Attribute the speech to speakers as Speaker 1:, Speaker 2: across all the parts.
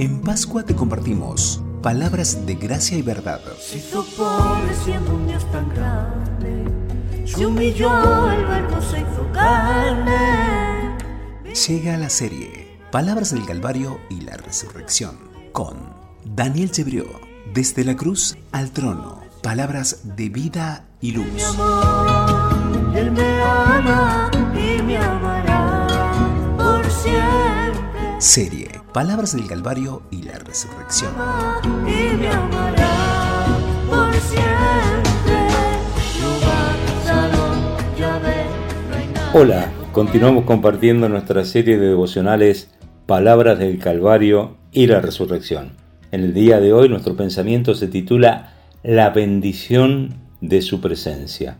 Speaker 1: En Pascua te compartimos palabras de gracia y verdad.
Speaker 2: Se hizo pobre siendo un Dios tan grande, se humilló, el verbo se hizo carne.
Speaker 1: Llega la serie Palabras del Calvario y la Resurrección con Daniel Chebrió. Desde la cruz al trono, palabras de vida y luz.
Speaker 2: Mi amor, Él me ama y me amará por siempre.
Speaker 1: Serie Palabras del Calvario y la Resurrección.
Speaker 3: Hola, continuamos compartiendo nuestra serie de devocionales Palabras del Calvario y la Resurrección. En el día de hoy nuestro pensamiento se titula La bendición de su presencia.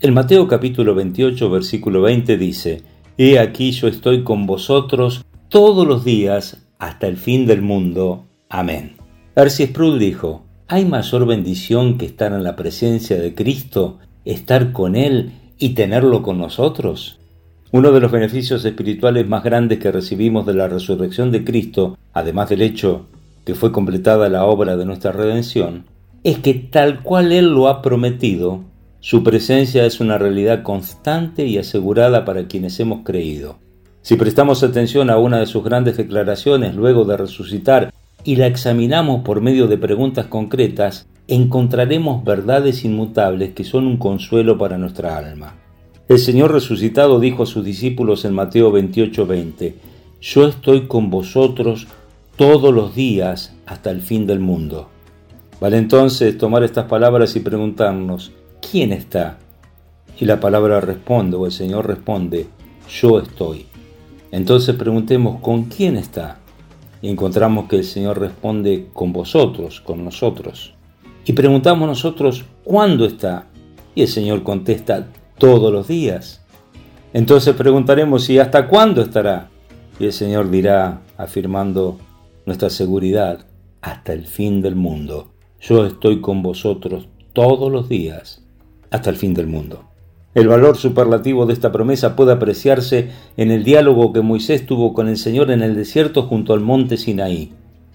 Speaker 3: El Mateo capítulo 28 versículo 20 dice, He aquí yo estoy con vosotros todos los días hasta el fin del mundo. Amén. Arcis Sproul dijo, ¿hay mayor bendición que estar en la presencia de Cristo, estar con Él y tenerlo con nosotros? Uno de los beneficios espirituales más grandes que recibimos de la resurrección de Cristo, además del hecho que fue completada la obra de nuestra redención, es que tal cual Él lo ha prometido, su presencia es una realidad constante y asegurada para quienes hemos creído. Si prestamos atención a una de sus grandes declaraciones luego de resucitar y la examinamos por medio de preguntas concretas, encontraremos verdades inmutables que son un consuelo para nuestra alma. El Señor resucitado dijo a sus discípulos en Mateo 28:20, Yo estoy con vosotros todos los días hasta el fin del mundo. Vale entonces tomar estas palabras y preguntarnos, ¿quién está? Y la palabra responde, o el Señor responde, yo estoy. Entonces preguntemos, ¿con quién está? Y encontramos que el Señor responde, con vosotros, con nosotros. Y preguntamos nosotros, ¿cuándo está? Y el Señor contesta, todos los días. Entonces preguntaremos, ¿y hasta cuándo estará? Y el Señor dirá, afirmando nuestra seguridad, hasta el fin del mundo. Yo estoy con vosotros todos los días, hasta el fin del mundo. El valor superlativo de esta promesa puede apreciarse en el diálogo que Moisés tuvo con el Señor en el desierto junto al monte Sinaí.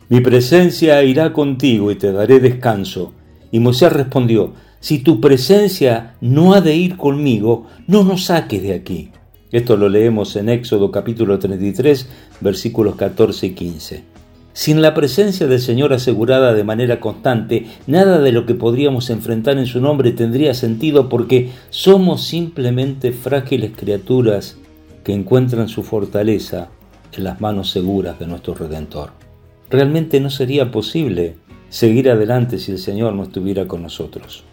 Speaker 3: Mi presencia irá contigo y te daré descanso. Y Moisés respondió, si tu presencia no ha de ir conmigo, no nos saques de aquí. Esto lo leemos en Éxodo capítulo 33, versículos 14 y 15. Sin la presencia del Señor asegurada de manera constante, nada de lo que podríamos enfrentar en su nombre tendría sentido porque somos simplemente frágiles criaturas que encuentran su fortaleza en las manos seguras de nuestro Redentor. Realmente no sería posible seguir adelante si el Señor no estuviera con nosotros.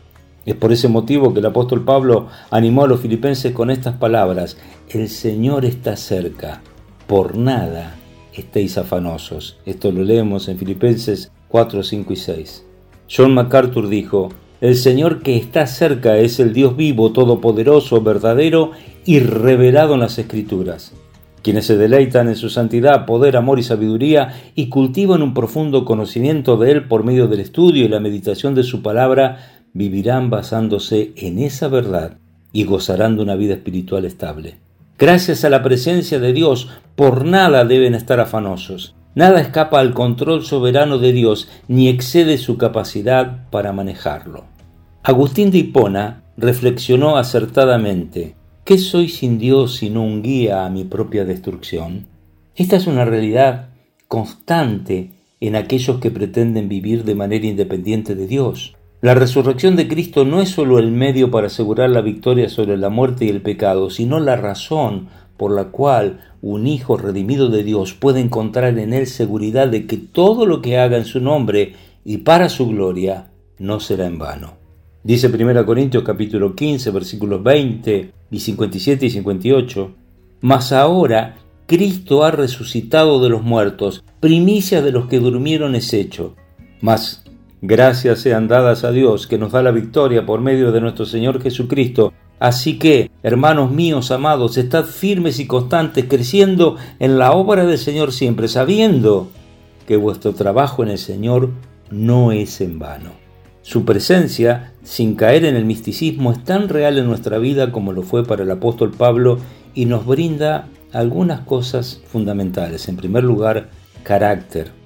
Speaker 3: Es por ese motivo que el apóstol Pablo animó a los filipenses con estas palabras, el Señor está cerca, por nada estéis afanosos. Esto lo leemos en Filipenses 4, 5 y 6. John MacArthur dijo, el Señor que está cerca es el Dios vivo, todopoderoso, verdadero y revelado en las Escrituras. Quienes se deleitan en su santidad, poder, amor y sabiduría y cultivan un profundo conocimiento de Él por medio del estudio y la meditación de su palabra, vivirán basándose en esa verdad y gozarán de una vida espiritual estable. Gracias a la presencia de Dios, por nada deben estar afanosos. Nada escapa al control soberano de Dios ni excede su capacidad para manejarlo. Agustín de Hipona reflexionó acertadamente, ¿qué soy sin Dios sino un guía a mi propia destrucción? Esta es una realidad constante en aquellos que pretenden vivir de manera independiente de Dios. La resurrección de Cristo no es sólo el medio para asegurar la victoria sobre la muerte y el pecado, sino la razón por la cual un hijo redimido de Dios puede encontrar en él seguridad de que todo lo que haga en su nombre y para su gloria no será en vano. Dice 1 Corintios capítulo 15 versículos 20 y 57 y 58, Mas ahora Cristo ha resucitado de los muertos, primicia de los que durmieron es hecho. Mas Gracias sean dadas a Dios que nos da la victoria por medio de nuestro Señor Jesucristo. Así que, hermanos míos amados, estad firmes y constantes, creciendo en la obra del Señor siempre, sabiendo que vuestro trabajo en el Señor no es en vano. Su presencia, sin caer en el misticismo, es tan real en nuestra vida como lo fue para el apóstol Pablo y nos brinda algunas cosas fundamentales. En primer lugar, carácter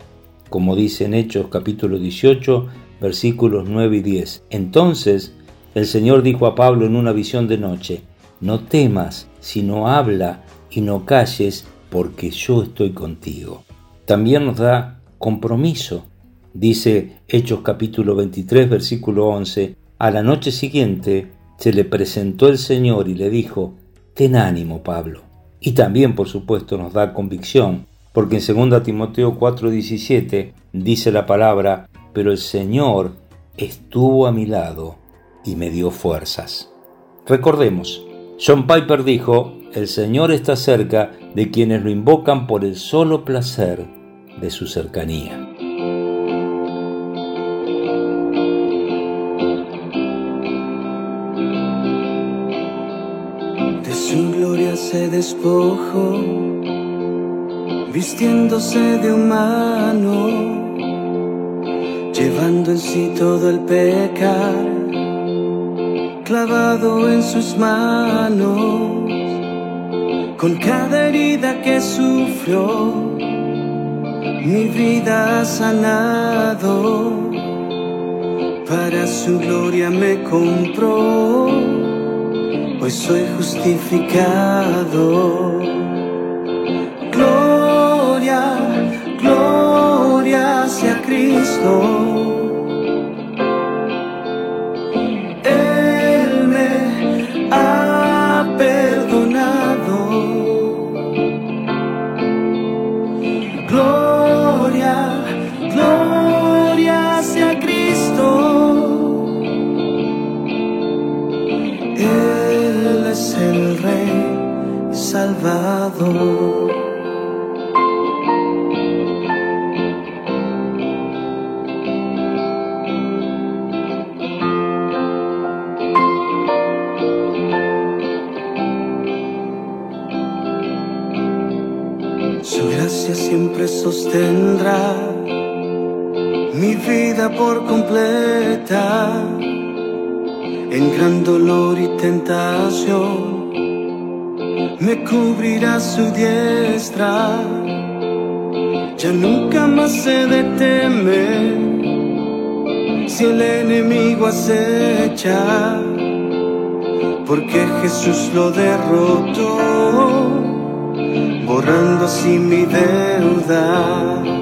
Speaker 3: como dice en Hechos capítulo 18, versículos 9 y 10. Entonces el Señor dijo a Pablo en una visión de noche, no temas, sino habla y no calles, porque yo estoy contigo. También nos da compromiso. Dice Hechos capítulo 23, versículo 11, a la noche siguiente se le presentó el Señor y le dijo, ten ánimo, Pablo. Y también, por supuesto, nos da convicción, porque en 2 Timoteo 4:17 dice la palabra, pero el Señor estuvo a mi lado y me dio fuerzas. Recordemos, John Piper dijo, el Señor está cerca de quienes lo invocan por el solo placer de su cercanía.
Speaker 4: De su gloria se despojó, vistiéndose de humano, llevando en sí todo el pecado clavado en sus manos, con cada herida que sufrió, mi vida ha sanado, para su gloria me compró, pues soy justificado. Cristo siempre sostendrá mi vida por completa en gran dolor y tentación me cubrirá su diestra. Ya nunca más se deteme si el enemigo acecha, porque Jesús lo derrotó, borrando así mi deuda.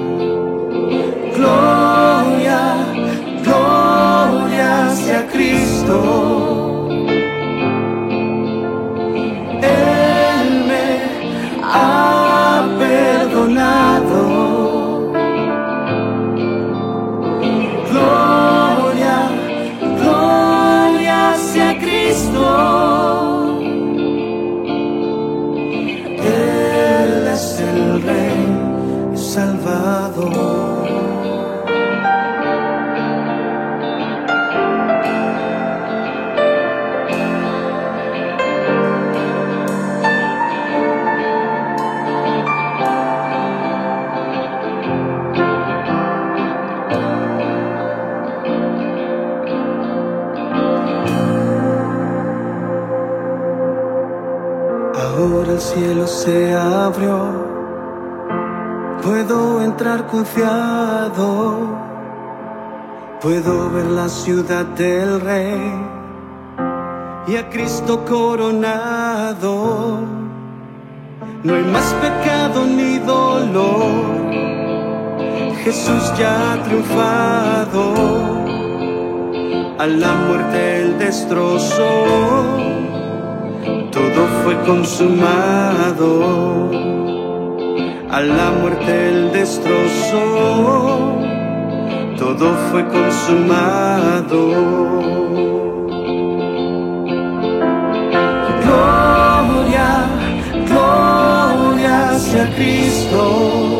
Speaker 4: Puedo entrar confiado, puedo ver la ciudad del rey y a Cristo coronado. No hay más pecado ni dolor, Jesús ya ha triunfado, a la muerte el destrozó todo fue consumado. A la muerte el destrozó, todo fue consumado. Gloria, gloria sea Cristo.